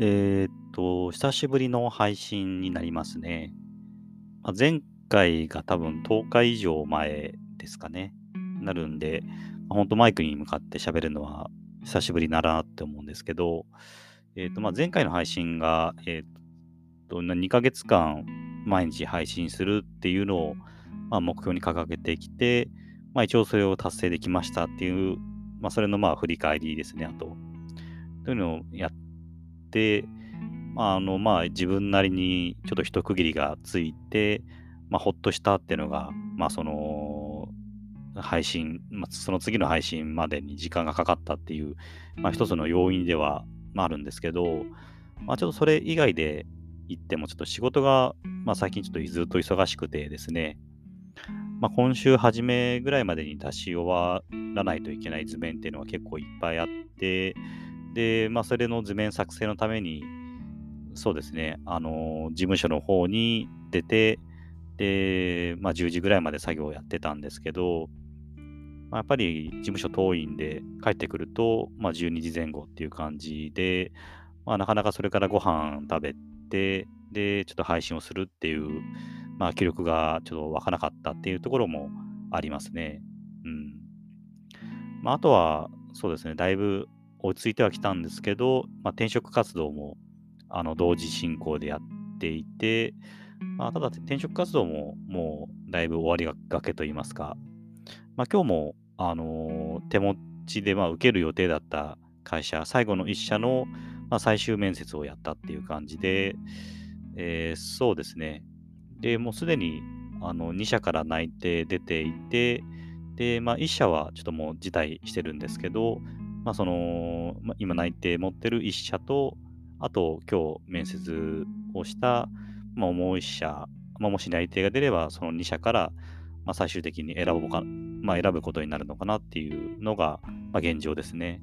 えーっと、久しぶりの配信になりますね。まあ、前回が多分10日以上前ですかね。なるんで、まあ、本当マイクに向かって喋るのは久しぶりだなって思うんですけど、えーっと、まあ、前回の配信が、えーっと、2ヶ月間毎日配信するっていうのを、まあ、目標に掲げてきて、まあ、一応それを達成できましたっていう、まあ、それのまあ振り返りですね、あと。というのをやって、まあ、あの、まあ、自分なりにちょっと一区切りがついて、まあ、ほっとしたっていうのが、まあ、その、配信、まあ、その次の配信までに時間がかかったっていう、まあ、一つの要因では、まあ、あるんですけど、まあ、ちょっとそれ以外で言っても、ちょっと仕事が、まあ、最近ちょっとずっと忙しくてですね、まあ、今週初めぐらいまでに出し終わらないといけない図面っていうのは結構いっぱいあって、で、まあ、それの図面作成のために、そうですね、あの、事務所の方に出て、で、まあ、10時ぐらいまで作業をやってたんですけど、まあ、やっぱり事務所遠いんで、帰ってくると、まあ、12時前後っていう感じで、まあ、なかなかそれからご飯食べて、で、ちょっと配信をするっていう、まあ、記録がちょっと湧かなかったっていうところもありますね。うん。まあ、あとは、そうですね、だいぶ落ち着いてはきたんですけど、まあ、転職活動もあの同時進行でやっていて、まあ、ただ転職活動ももうだいぶ終わりがけといいますか、まあ、今日も、あの、手持ちでまあ受ける予定だった会社、最後の1社の、まあ、最終面接をやったっていう感じで、えー、そうですね。で、もうすでにあの2社から内定出ていて、で、まあ、1社はちょっともう辞退してるんですけど、まあ、その、まあ、今内定持ってる1社と、あと今日面接をした、まあ、もう1社、まあ、もし内定が出ればその2社から、まあ、最終的に選ぶか、まあ、選ぶことになるのかなっていうのが、まあ、現状ですね。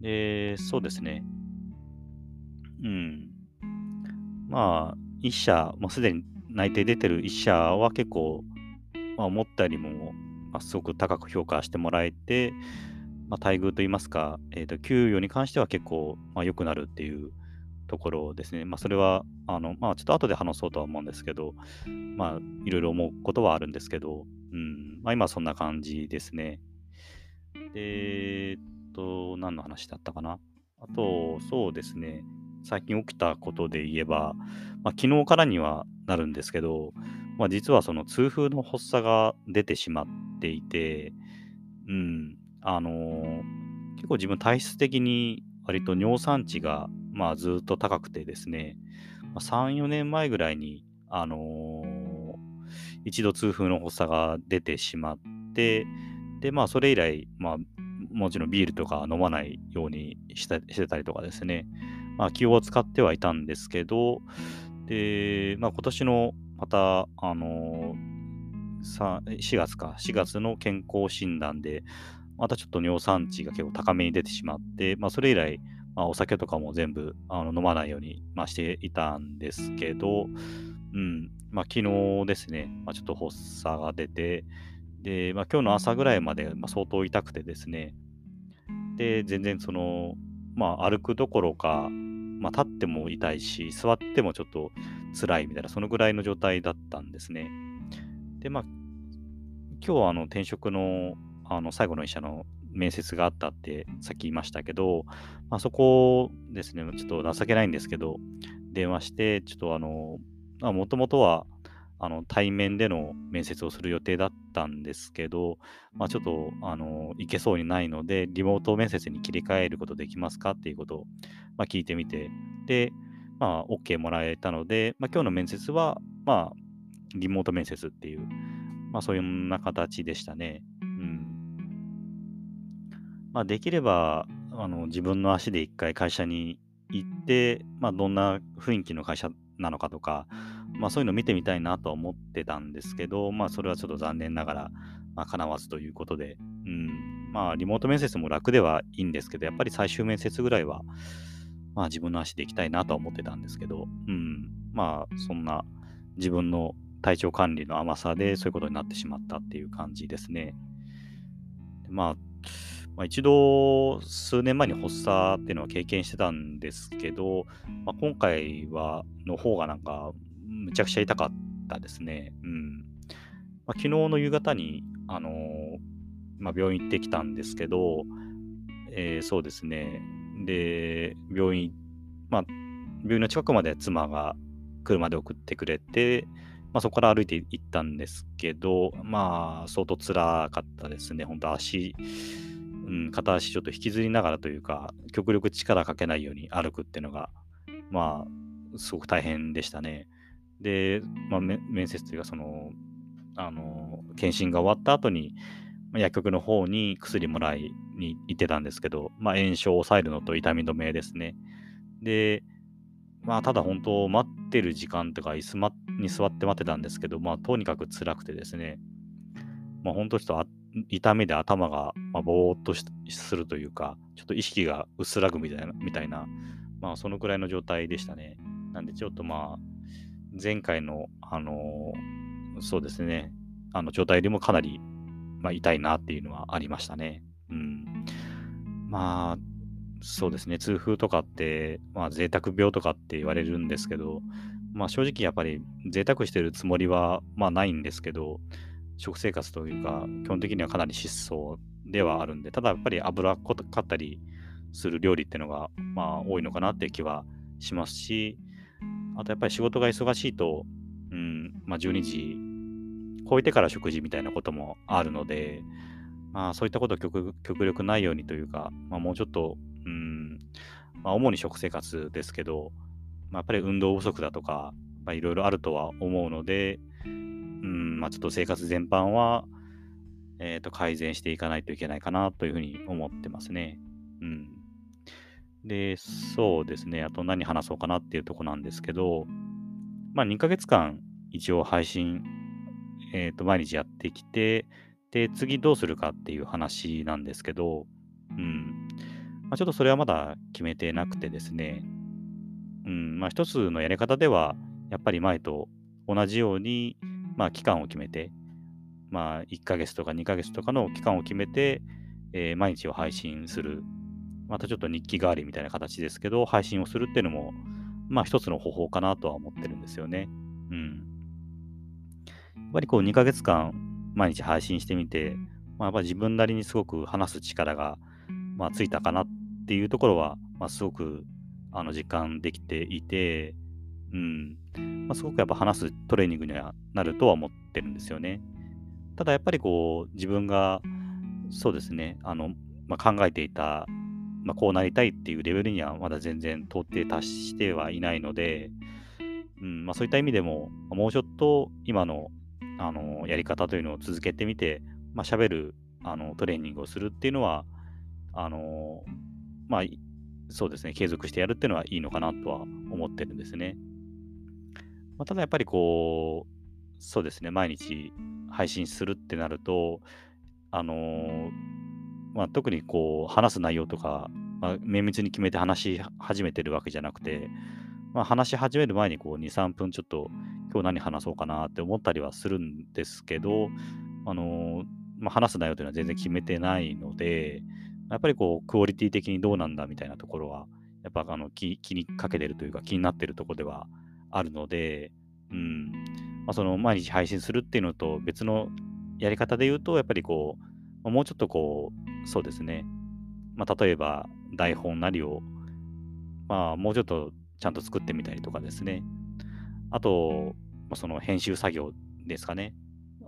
で、そうですね。うん。まあ、1社、もうすでに内定出てる1社は結構、まあ、思ったよりも、まあ、すごく高く評価してもらえて、まあ、待遇といいますか、えーと、給与に関しては結構、まあ、良くなるっていうところですね。まあ、それは、あの、まあ、ちょっと後で話そうとは思うんですけど、まあ、いろいろ思うことはあるんですけど、うん、まあ、今はそんな感じですね。えっと、何の話だったかな？あと、そうですね、最近起きたことで言えば、まあ、昨日からにはなるんですけど、まあ、実はその痛風の発作が出てしまっていて、うん、あのー、結構自分体質的に割と尿酸値が、まあ、ずっと高くてですね、まあ、3、4年前ぐらいに、あのー、一度痛風の発作が出てしまって、で、まあ、それ以来、まあ、もちろんビールとか飲まないようにしてしてたりとかですね、まあ、気を使ってはいたんですけど、で、まあ、今年のまた、あのー、4月か、4月の健康診断で、またちょっと尿酸値が結構高めに出てしまって、まあ、それ以来、まあ、お酒とかも全部あの飲まないように、まあ、していたんですけど、うん、まあ、昨日ですね、まあ、ちょっと発作が出て、で、まあ、今日の朝ぐらいまで、まあ、相当痛くてですね、で、全然その、まあ、歩くどころか、まあ、立っても痛いし、座ってもちょっと辛いみたいな、そのぐらいの状態だったんですね。で、まあ、今日はあの転職のあの最後の医者の面接があったってさっき言いましたけど、まあ、そこですね、ちょっと情けないんですけど、電話して、ちょっとあの、もともとはあの対面での面接をする予定だったんですけど、まあ、ちょっとあの行けそうにないので、リモート面接に切り替えることできますかっていうことを、まあ、聞いてみて、で、まあ、OK もらえたので、まあ、今日の面接は、まあ、リモート面接っていう、まあ、そういうような形でしたね。まあ、できればあの自分の足で一回会社に行って、まあ、どんな雰囲気の会社なのかとか、まあ、そういうのを見てみたいなとは思ってたんですけど、まあ、それはちょっと残念ながら、まあ、叶わずということで、うん、まあ、リモート面接も楽ではいいんですけど、やっぱり最終面接ぐらいは、まあ、自分の足で行きたいなとは思ってたんですけど、うん、まあ、そんな自分の体調管理の甘さでそういうことになってしまったっていう感じですね。まあまあ、一度、数年前に発作っていうのは経験してたんですけど、まあ、今回は、の方がなんか、むちゃくちゃ痛かったですね。うん。まあ、昨日の夕方に、あのー、まあ、病院行ってきたんですけど、えー、そうですね。で、病院、まあ、病院の近くまで妻が車で送ってくれて、まあ、そこから歩いて行ったんですけど、まあ、相当辛かったですね。本当足、うん、片足ちょっと引きずりながらというか、極力力かけないように歩くっていうのが、まあ、すごく大変でしたね。で、まあ、面接というか、その、あの、検診が終わった後に、薬局の方に薬もらいに行ってたんですけど、まあ、炎症を抑えるのと痛み止めですね。で、まあ、ただ本当、待ってる時間とか、椅子に座って待ってたんですけど、まあ、とにかく辛くてですね、まあ、本当ちょっと痛みで頭が、まあ、ぼーっとするというか、ちょっと意識が薄らぐみたいな、みたいな、まあ、そのくらいの状態でしたね。なんで、ちょっとまあ、前回の、あのー、そうですね、あの状態よりもかなり、まあ、痛いなっていうのはありましたね。うん。まあ、そうですね、痛風とかって、まあ、贅沢病とかって言われるんですけど、まあ、正直やっぱり贅沢してるつもりは、まあ、ないんですけど、食生活というか、基本的にはかなり質素ではあるんで、ただやっぱり脂っこかったりする料理っていうのが、まあ、多いのかなっていう気はしますし、あとやっぱり仕事が忙しいと、うん、まあ、12時超えてから食事みたいなこともあるので、まあ、そういったことを極力ないようにというか、まあ、もうちょっと、うん、まあ、主に食生活ですけど、まあ、やっぱり運動不足だとか、いろいろあるとは思うので、まあ、ちょっと生活全般は、えー、と改善していかないといけないかなというふうに思ってますね。うん、で、そうですね、あと何話そうかなっていうとこなんですけど、まあ、2ヶ月間一応配信、えー、と毎日やってきて、で、次どうするかっていう話なんですけど、うん。まあ、ちょっとそれはまだ決めてなくてですね、うん、まあ一つのやり方では、やっぱり前と同じように、まあ期間を決めて、まあ1ヶ月とか2ヶ月とかの期間を決めて、えー、毎日を配信する。またちょっと日記代わりみたいな形ですけど、配信をするっていうのも、まあ一つの方法かなとは思ってるんですよね。うん。やっぱりこう2ヶ月間毎日配信してみて、まあ、やっぱ自分なりにすごく話す力が、まあ、ついたかなっていうところは、まあ、すごくあの実感できていて、うんまあ、すごくやっぱ話すトレーニングにはなるとは思ってるんですよね。ただやっぱりこう自分がそうですねあの、まあ、考えていた、まあ、こうなりたいっていうレベルにはまだ全然到底達してはいないので、うんまあ、そういった意味でももうちょっと今のあのやり方というのを続けてみて、まあ、喋るあのトレーニングをするっていうのは、あのまあ、そうですね、継続してやるっていうのはいいのかなとは思ってるんですね。まあ、ただやっぱりこう、そうですね、毎日配信するってなると、あのまあ、特にこう話す内容とか、まあ、綿密に決めて話し始めてるわけじゃなくて、まあ、話し始める前にこう2、3分ちょっと今日何話そうかなって思ったりはするんですけど、あのまあ、話す内容というのは全然決めてないので、やっぱりこう、クオリティ的にどうなんだみたいなところは、やっぱあの気気にかけてるというか気になってるところではあるので、うん、まあ、その毎日配信するっていうのと別のやり方で言うと、やっぱりこう、もうちょっとこう、そうですね、まあ、例えば台本なりを、まあ、もうちょっとちゃんと作ってみたりとかですね。あと、まあ、その編集作業ですかね。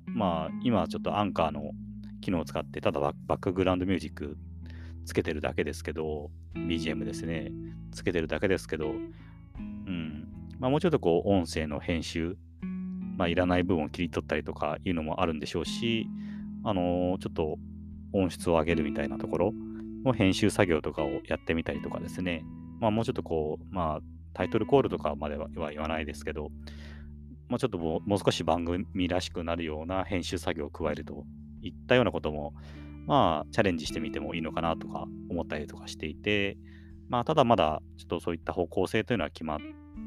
まあ、今ちょっとアンカーの機能を使って、ただバックグラウンドミュージックつけてるだけですけど、BGM ですね。つけてるだけですけど、まあ、もうちょっとこう、音声の編集、まあ、いらない部分を切り取ったりとかいうのもあるんでしょうし、あのー、ちょっと音質を上げるみたいなところの編集作業とかをやってみたりとかですね。まあ、もうちょっとこう、まあ、タイトルコールとかまでは言わないですけど、まあ、ちょっともう少し番組らしくなるような編集作業を加えるといったようなことも、まあ、チャレンジしてみてもいいのかなとか思ったりとかしていて、まあ、ただまだちょっとそういった方向性というのは決まっ、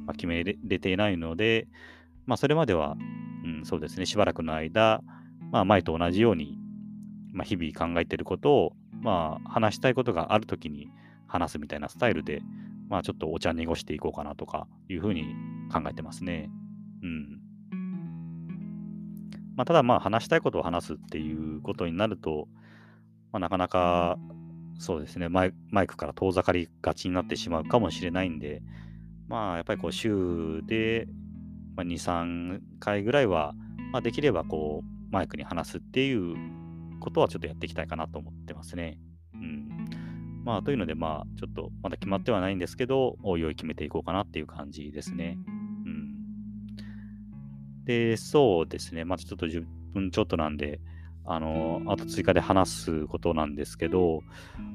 まあ、決めれていないので、まあ、それまでは、うん、そうですね、しばらくの間、まあ、前と同じように、まあ、日々考えていることを、まあ、話したいことがあるときに話すみたいなスタイルで、まあ、ちょっとお茶濁していこうかなとかいうふうに考えてますね。うん。まあ、ただ、まあ、話したいことを話すっていうことになると、まあ、なかなか、そうですねマイ、マイクから遠ざかりがちになってしまうかもしれないんで、まあ、やっぱりこう、週で、まあ、2、3回ぐらいは、まあ、できればこう、マイクに話すっていうことはちょっとやっていきたいかなと思ってますね。うん。まあ、というので、まあ、ちょっとまだ決まってはないんですけど、おいおい決めていこうかなっていう感じですね。うん。で、そうですね。またちょっと10分ちょっとなんで、あの、あと追加で話すことなんですけど、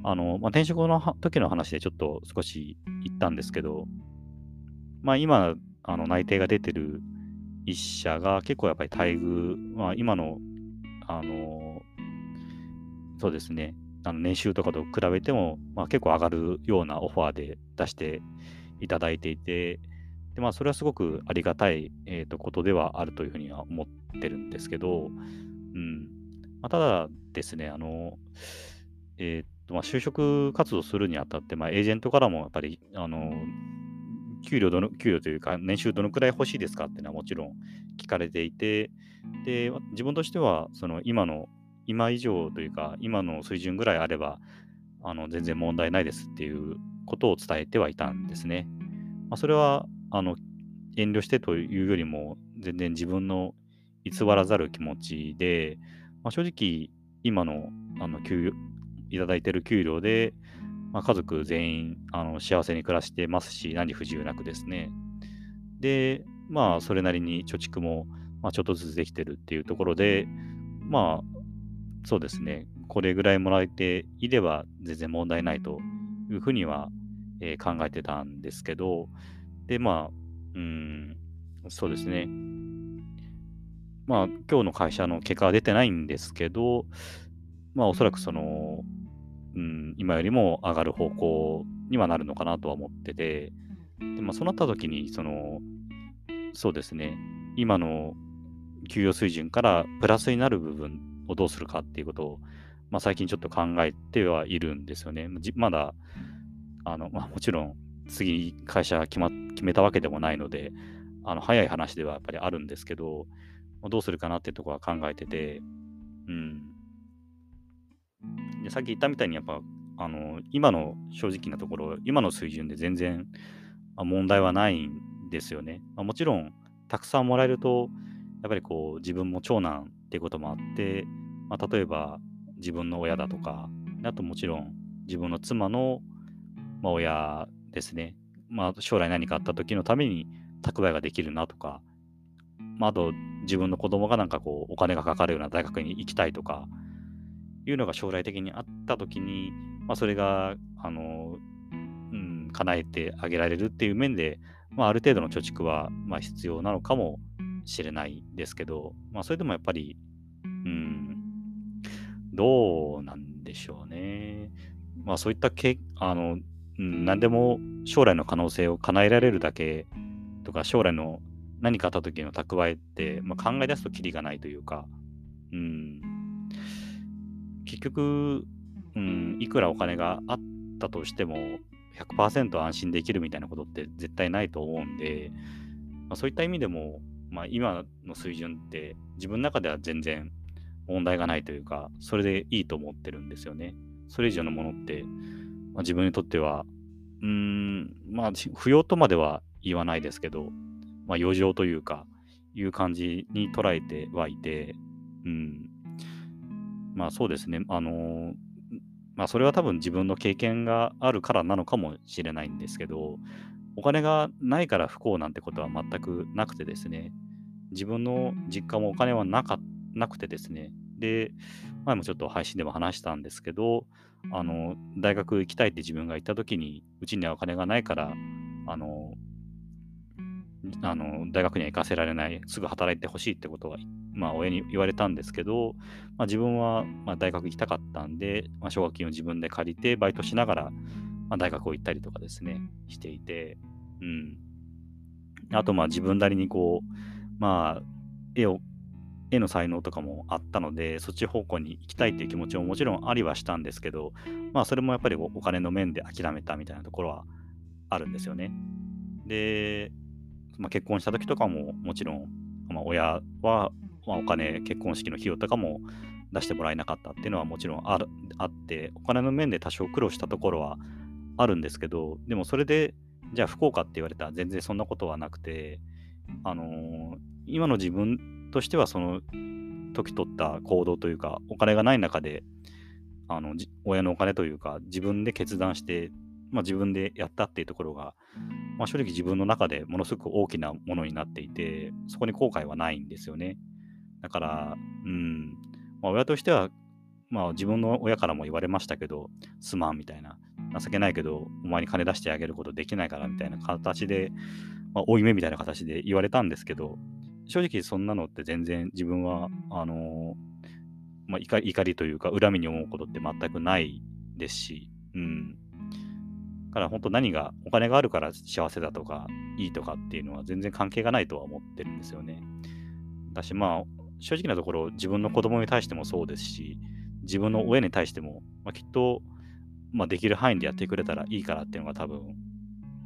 あの、まあ、転職の時の話でちょっと少し言ったんですけど、まあ、今、あの内定が出てる一社が結構やっぱり待遇、まあ、今の、あの、そうですね、あの年収とかと比べても、まあ、結構上がるようなオファーで出していただいていて、でまあ、それはすごくありがたい、えーと、ことではあるというふうには思ってるんですけど、うん。まあ、ただですね、あの、えーとまあ、就職活動するにあたって、まあ、エージェントからもやっぱり、あの、給料どの、給料というか、年収どのくらい欲しいですかっていうのはもちろん聞かれていて、で、自分としては、その今の、今以上というか、今の水準ぐらいあれば、あの全然問題ないですっていうことを伝えてはいたんですね。まあ、それはあの遠慮してというよりも、全然自分の偽らざる気持ちで、まあ、正直、今のあの給いただいている給料で、まあ、家族全員あの幸せに暮らしてますし、何不自由なくですね。で、まあ、それなりに貯蓄も、まあ、ちょっとずつできてるっていうところで、まあ、そうですね、これぐらいもらえていれば全然問題ないというふうには、えー、考えてたんですけど、で、まあ、うん、そうですね。まあ、今日の会社の結果は出てないんですけど、まあ、おそらくその、うん、今よりも上がる方向にはなるのかなとは思ってて、でまあ、そうなった時に、その、そうですね、今の給与水準からプラスになる部分をどうするかっていうことを、まあ、最近ちょっと考えてはいるんですよね。まだ、あのまあ、もちろん次会社決,、ま、決めたわけでもないので、あの早い話ではやっぱりあるんですけど、どうするかなっていうところは考えてて、うん。でさっき言ったみたいに、やっぱ、あの、今の正直なところ、今の水準で全然問題はないんですよね。まあ、もちろん、たくさんもらえると、やっぱりこう、自分も長男っていうこともあって、まあ、例えば自分の親だとか、あともちろん自分の妻の、まあ、親ですね。まあ、将来何かあった時のために蓄えができるなとか、まあ、あと自分の子供がなんかこうお金がかかるような大学に行きたいとかいうのが将来的にあった時に、まあ、それがあの、うん、叶えてあげられるっていう面で、まあ、ある程度の貯蓄はまあ必要なのかもしれないですけど、まあ、それでもやっぱり、うん、どうなんでしょうね。まあそういったけあのうん、何でも将来の可能性を叶えられるだけとか、将来の何かあった時の蓄えって、まあ、考え出すときりがないというか、うん、結局、うん、いくらお金があったとしても、100%安心できるみたいなことって絶対ないと思うんで、まあ、そういった意味でも、まあ、今の水準って自分の中では全然問題がないというか、それでいいと思ってるんですよね。それ以上のものって、まあ、自分にとっては、うーん、まあ、不要とまでは言わないですけど、まあ、余剰というか、いう感じに捉えてはいて、うん。まあそうですね。あの、まあそれは多分自分の経験があるからなのかもしれないんですけど、お金がないから不幸なんてことは全くなくてですね、自分の実家もお金はなかなくてですね、で、前もちょっと配信でも話したんですけど、あの、大学行きたいって自分が言った時に、うちにはお金がないから、あの、あの大学には行かせられない、すぐ働いてほしいってことは、まあ、親に言われたんですけど、まあ、自分は、ま、大学行きたかったんで、まあ、奨学金を自分で借りて、バイトしながら、ま、大学を行ったりとかですね、していて、うん。あと、まあ、自分なりにこう、まあ、絵を絵の才能とかもあったので、そっち方向に行きたいっていう気持ちももちろんありはしたんですけど、まあそれもやっぱりお金の面で諦めたみたいなところはあるんですよね。で、まあ、結婚した時とかももちろん、まあ、親は、まあ、お金、結婚式の費用とかも出してもらえなかったっていうのはもちろんあるあって、お金の面で多少苦労したところはあるんですけど、でもそれで、じゃあ不幸かって言われたら全然そんなことはなくて、あのー、今の自分としてはその時取った行動というか、お金がない中で、あの親のお金というか、自分で決断して、まあ、自分でやったっていうところが、まあ、正直自分の中でものすごく大きなものになっていて、そこに後悔はないんですよね。だから、うん、まあ、親としては、まあ、自分の親からも言われましたけど、すまんみたいな、情けないけど、お前に金出してあげることできないからみたいな形で、まあ、負い目みたいな形で言われたんですけど、正直そんなのって全然自分は、あのまあ、怒りというか恨みに思うことって全くないですし、うん。だから本当何が、お金があるから幸せだとか、いいとかっていうのは全然関係がないとは思ってるんですよね。だしまあ、正直なところ自分の子供に対してもそうですし、自分の親に対しても、まあ、きっと、まあ、できる範囲でやってくれたらいいからっていうのが多分、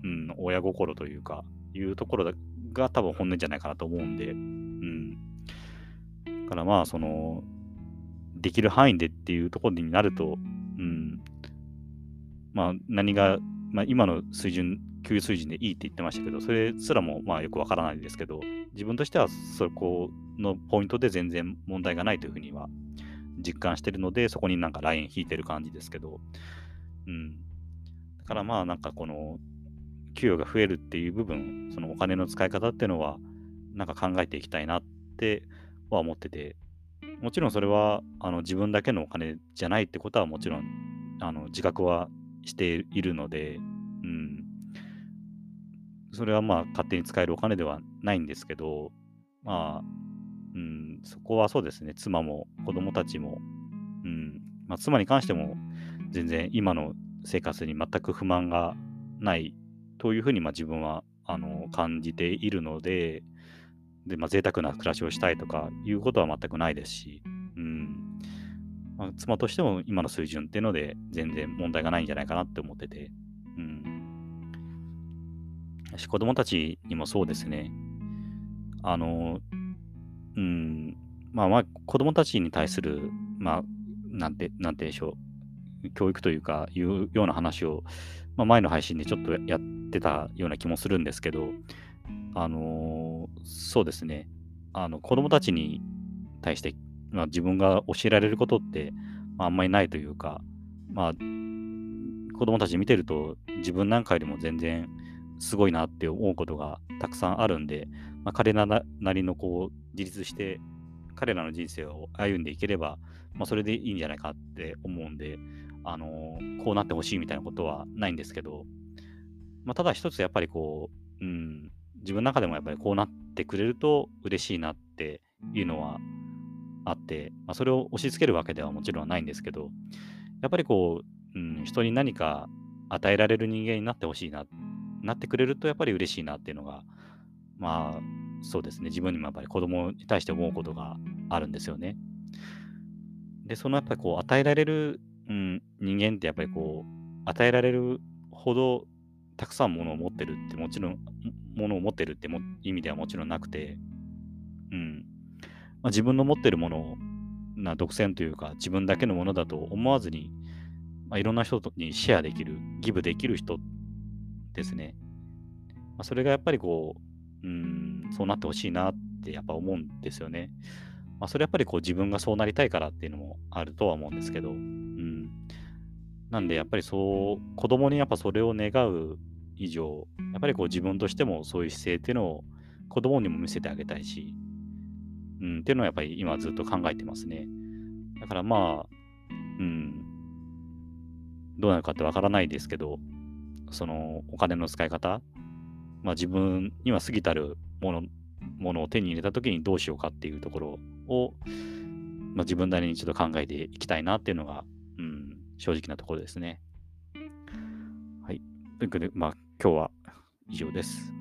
うん、親心というか、いうところが多分本音じゃないかなと思うんで、うん。だからまあ、その、できる範囲でっていうところになると、うん、まあ、何が、まあ、今の水準、給与水準でいいって言ってましたけど、それすらもまあよくわからないですけど、自分としてはそこのポイントで全然問題がないというふうには実感してるので、そこになんかライン引いてる感じですけど、うん。だからまあなんかこの給与が増えるっていう部分、そのお金の使い方っていうのは、なんか考えていきたいなっては思ってて、もちろんそれはあの自分だけのお金じゃないってことはもちろんあの自覚はしているので、うん、それはまあ勝手に使えるお金ではないんですけど、まあ、うん、そこはそうですね、妻も子供たちも、うん。まあ、妻に関しても全然今の生活に全く不満がないというふうにまあ自分はあの感じているので、でまあ、贅沢な暮らしをしたいとかいうことは全くないですし、うん。まあ、妻としても今の水準っていうので全然問題がないんじゃないかなって思ってて、うん。し子供たちにもそうですね。あの、うん、まあまあ子供たちに対する、まあ、なんて、なんてでしょう、教育というか、いうような話を、まあ、前の配信でちょっとやってたような気もするんですけど、あの、そうですね、あの子供たちに対して、まあ、自分が教えられることって、まあ、あんまりないというか、まあ、子供たち見てると自分なんかよりも全然すごいなって思うことがたくさんあるんで、まあ、彼らなりのこう自立して彼らの人生を歩んでいければ、まあ、それでいいんじゃないかって思うんで、あのー、こうなってほしいみたいなことはないんですけど、まあ、ただ一つやっぱりこう、うん、自分の中でもやっぱりこうなってくれると嬉しいなっていうのはあって、まあ、それを押し付けるわけではもちろんないんですけど、やっぱりこう、うん、人に何か与えられる人間になってほしいな、なってくれるとやっぱり嬉しいなっていうのが、まあ、そうですね、自分にもやっぱり子供に対して思うことがあるんですよね。で、そのやっぱりこう、与えられる、うん、人間ってやっぱりこう、与えられるほどたくさんものを持ってるって、もちろん、ものを持ってるっても意味ではもちろんなくて、うん。まあ、自分の持ってるものな独占というか、自分だけのものだと思わずに、まあ、いろんな人にシェアできる、ギブできる人ですね。まあ、それがやっぱりこう、うん、そうなってほしいなってやっぱ思うんですよね。まあ、それやっぱりこう自分がそうなりたいからっていうのもあるとは思うんですけど、うん。なんでやっぱりそう、子供にやっぱそれを願う以上、やっぱりこう自分としてもそういう姿勢っていうのを子供にも見せてあげたいし、うん、っていうのはやっぱり今ずっと考えてますね。だからまあ、うん、どうなるかってわからないですけど、そのお金の使い方、まあ自分には過ぎたるもの、ものを手に入れた時にどうしようかっていうところを、まあ、自分なりにちょっと考えていきたいなっていうのが、うん、正直なところですね。はい。ということで、まあ今日は以上です。